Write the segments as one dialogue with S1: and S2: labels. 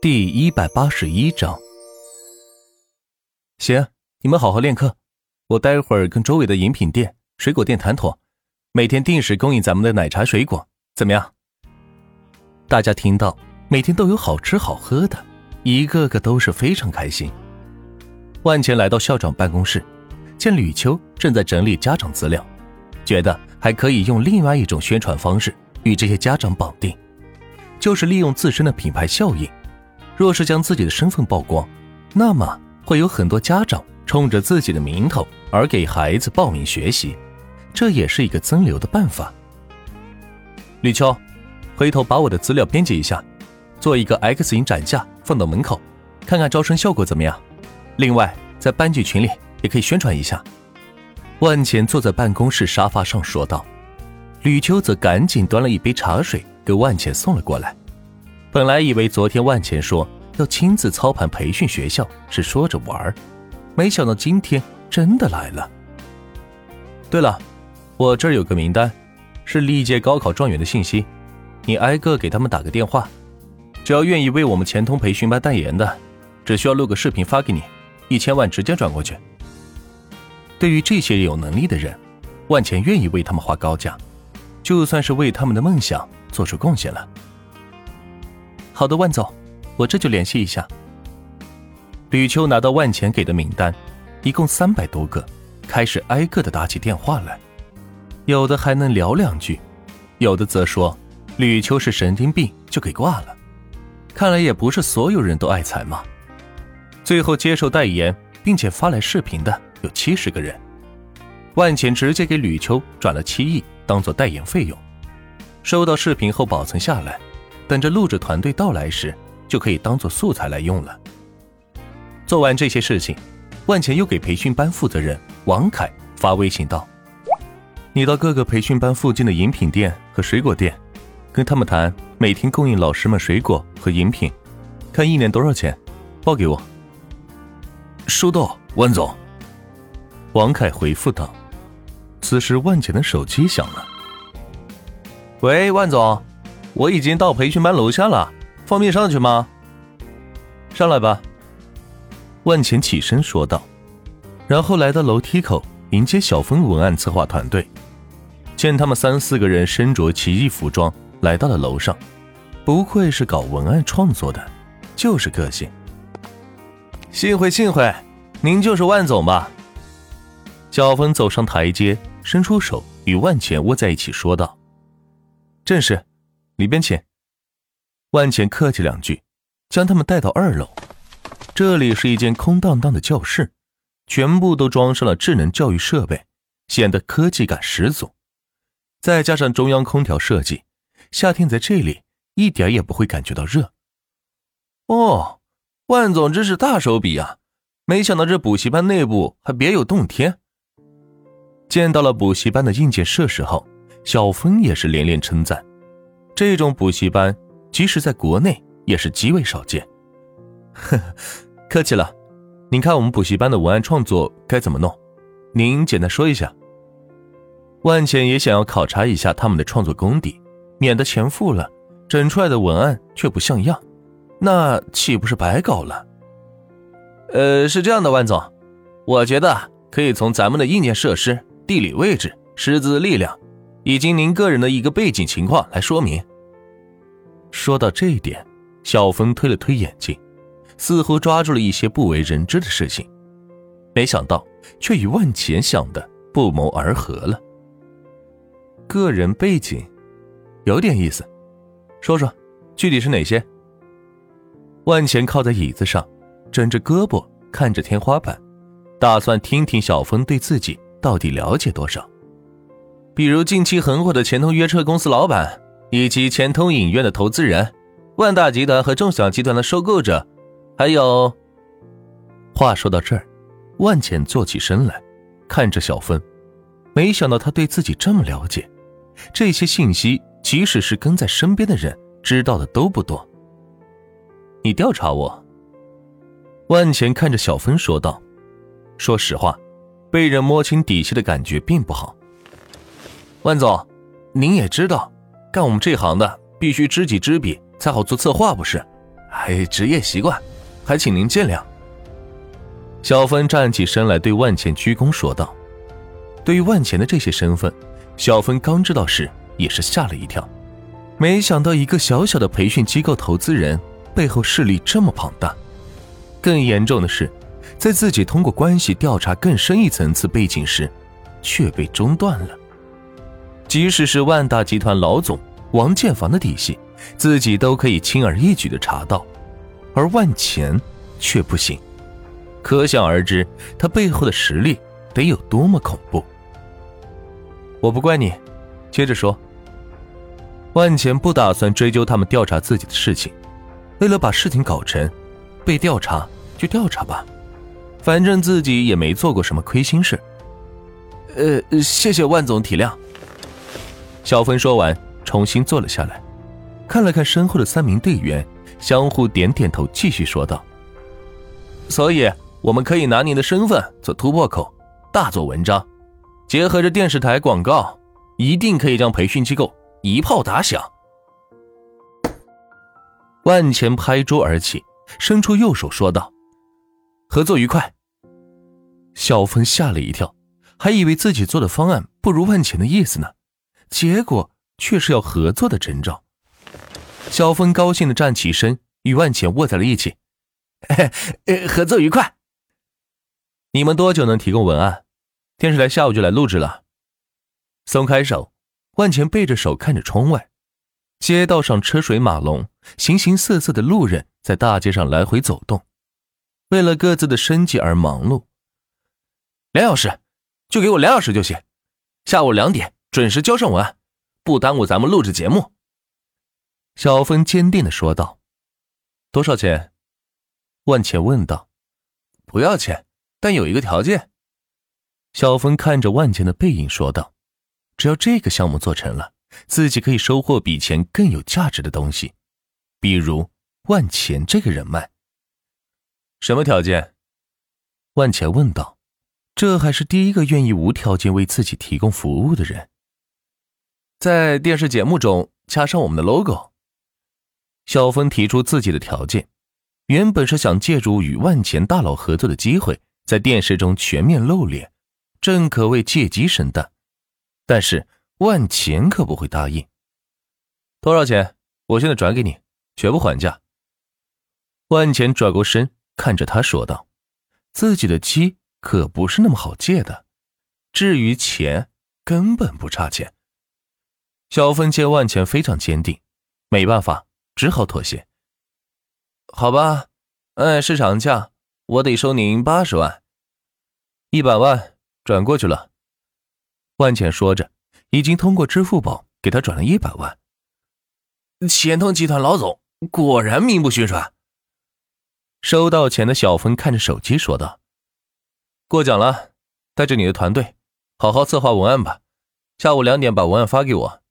S1: 第一百八十一章，行，你们好好练课，我待会儿跟周围的饮品店、水果店谈妥，每天定时供应咱们的奶茶、水果，怎么样？大家听到每天都有好吃好喝的，一个个都是非常开心。万钱来到校长办公室，见吕秋正在整理家长资料，觉得还可以用另外一种宣传方式与这些家长绑定，就是利用自身的品牌效应。若是将自己的身份曝光，那么会有很多家长冲着自己的名头而给孩子报名学习，这也是一个增流的办法。吕秋，回头把我的资料编辑一下，做一个 X 型展架放到门口，看看招生效果怎么样。另外，在班级群里也可以宣传一下。万钱坐在办公室沙发上说道，吕秋则赶紧端了一杯茶水给万钱送了过来。本来以为昨天万钱说要亲自操盘培训学校是说着玩儿没想到今天真的来了。对了，我这儿有个名单，是历届高考状元的信息，你挨个给他们打个电话，只要愿意为我们钱通培训班代言的，只需要录个视频发给你，一千万直接转过去。对于这些有能力的人，万钱愿意为他们花高价，就算是为他们的梦想做出贡献了。好的，万总，我这就联系一下。吕秋拿到万钱给的名单，一共三百多个，开始挨个的打起电话来，有的还能聊两句，有的则说吕秋是神经病，就给挂了。看来也不是所有人都爱财嘛。最后接受代言并且发来视频的有七十个人，万钱直接给吕秋转了七亿当做代言费用，收到视频后保存下来。等着录制团队到来时，就可以当做素材来用了。做完这些事情，万钱又给培训班负责人王凯发微信道：“你到各个培训班附近的饮品店和水果店，跟他们谈每天供应老师们水果和饮品，看一年多少钱，报给我。”
S2: 收到，万总。
S1: 王凯回复道。此时，万钱的手机响了。喂，万总。我已经到培训班楼下了，方便上去吗？上来吧。万钱起身说道，然后来到楼梯口迎接小峰文案策划团队。见他们三四个人身着奇异服装来到了楼上，不愧是搞文案创作的，就是个性。幸会幸会，您就是万总吧？小峰走上台阶，伸出手与万钱握在一起说道：“正是。”里边请。万钱客气两句，将他们带到二楼。这里是一间空荡荡的教室，全部都装上了智能教育设备，显得科技感十足。再加上中央空调设计，夏天在这里一点也不会感觉到热。哦，万总真是大手笔啊！没想到这补习班内部还别有洞天。见到了补习班的硬件设施后，小峰也是连连称赞。这种补习班，即使在国内也是极为少见。呵呵，客气了。您看我们补习班的文案创作该怎么弄？您简单说一下。万茜也想要考察一下他们的创作功底，免得钱付了，整出来的文案却不像样，那岂不是白搞了？呃，是这样的，万总，我觉得可以从咱们的硬件设施、地理位置、师资力量。以及您个人的一个背景情况来说明。说到这一点，小峰推了推眼镜，似乎抓住了一些不为人知的事情，没想到却与万钱想的不谋而合了。个人背景，有点意思，说说，具体是哪些？万钱靠在椅子上，枕着胳膊看着天花板，打算听听小峰对自己到底了解多少。比如近期很火的钱通约车公司老板，以及钱通影院的投资人，万大集团和众享集团的收购者，还有。话说到这儿，万浅坐起身来，看着小芬，没想到他对自己这么了解，这些信息即使是跟在身边的人知道的都不多。你调查我？万钱看着小芬说道：“说实话，被人摸清底细的感觉并不好。”万总，您也知道，干我们这行的必须知己知彼才好做策划，不是？哎，职业习惯，还请您见谅。小芬站起身来，对万钱鞠躬说道：“对于万钱的这些身份，小芬刚知道时也是吓了一跳，没想到一个小小的培训机构投资人背后势力这么庞大。更严重的是，在自己通过关系调查更深一层次背景时，却被中断了。即使是万达集团老总王建房的底细，自己都可以轻而易举的查到，而万钱却不行。”可想而知，他背后的实力得有多么恐怖。我不怪你，接着说。万钱不打算追究他们调查自己的事情，为了把事情搞成，被调查就调查吧，反正自己也没做过什么亏心事。呃，谢谢万总体谅。小芬说完，重新坐了下来，看了看身后的三名队员，相互点点头，继续说道：“所以。”我们可以拿您的身份做突破口，大做文章，结合着电视台广告，一定可以将培训机构一炮打响。万钱拍桌而起，伸出右手说道：“合作愉快。”小峰吓了一跳，还以为自己做的方案不如万钱的意思呢，结果却是要合作的征兆。小峰高兴的站起身，与万钱握在了一起：“合作愉快。”你们多久能提供文案？电视台下午就来录制了。松开手，万钱背着手看着窗外，街道上车水马龙，形形色色的路人在大街上来回走动，为了各自的生计而忙碌。两小时，就给我两小时就行。下午两点准时交上文案，不耽误咱们录制节目。小峰坚定的说道。多少钱？万钱问道。不要钱。但有一个条件，小峰看着万钱的背影说道：“只要这个项目做成了，自己可以收获比钱更有价值的东西，比如万钱这个人脉。”什么条件？万钱问道。这还是第一个愿意无条件为自己提供服务的人。在电视节目中加上我们的 logo。小峰提出自己的条件，原本是想借助与万钱大佬合作的机会。在电视中全面露脸，正可谓借鸡生蛋，但是万钱可不会答应。多少钱？我现在转给你，绝不还价。万钱转过身，看着他说道：“自己的鸡可不是那么好借的，至于钱，根本不差钱。”小芬见万钱非常坚定，没办法，只好妥协。好吧，按市场价。我得收您八十万，一百万转过去了。万浅说着，已经通过支付宝给他转了一百万。钱通集团老总果然名不虚传。收到钱的小峰看着手机说道：“过奖了，带着你的团队，好好策划文案吧。下午两点把文案发给我。”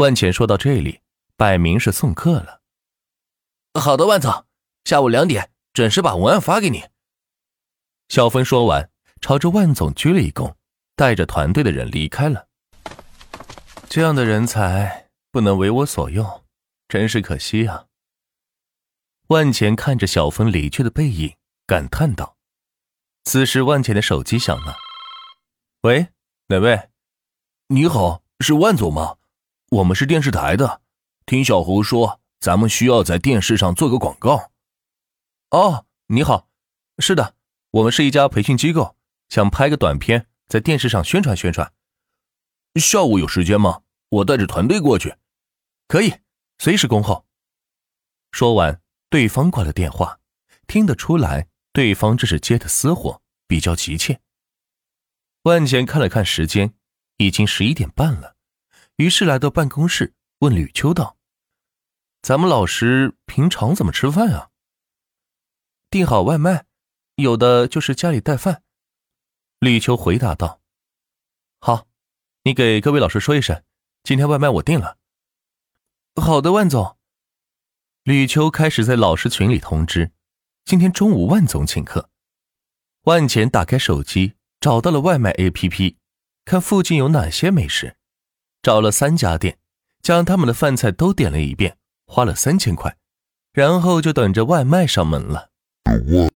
S1: 万浅说到这里，摆明是送客了。好的，万总，下午两点。准时把文案发给你。小峰说完，朝着万总鞠了一躬，带着团队的人离开了。这样的人才不能为我所用，真是可惜啊！万钱看着小峰离去的背影，感叹道。此时，万钱的手机响了。“喂，哪位？
S2: 你好，是万总吗？我们是电视台的，听小胡说，咱们需要在电视上做个广告。”
S1: 哦，你好，是的，我们是一家培训机构，想拍个短片在电视上宣传宣传。
S2: 下午有时间吗？我带着团队过去。
S1: 可以，随时恭候。说完，对方挂了电话，听得出来对方这是接的私活，比较急切。万钱看了看时间，已经十一点半了，于是来到办公室问吕秋道：“咱们老师平常怎么吃饭啊？”订好外卖，有的就是家里带饭。李秋回答道：“好，你给各位老师说一声，今天外卖我订了。”好的，万总。吕秋开始在老师群里通知，今天中午万总请客。万钱打开手机，找到了外卖 APP，看附近有哪些美食，找了三家店，将他们的饭菜都点了一遍，花了三千块，然后就等着外卖上门了。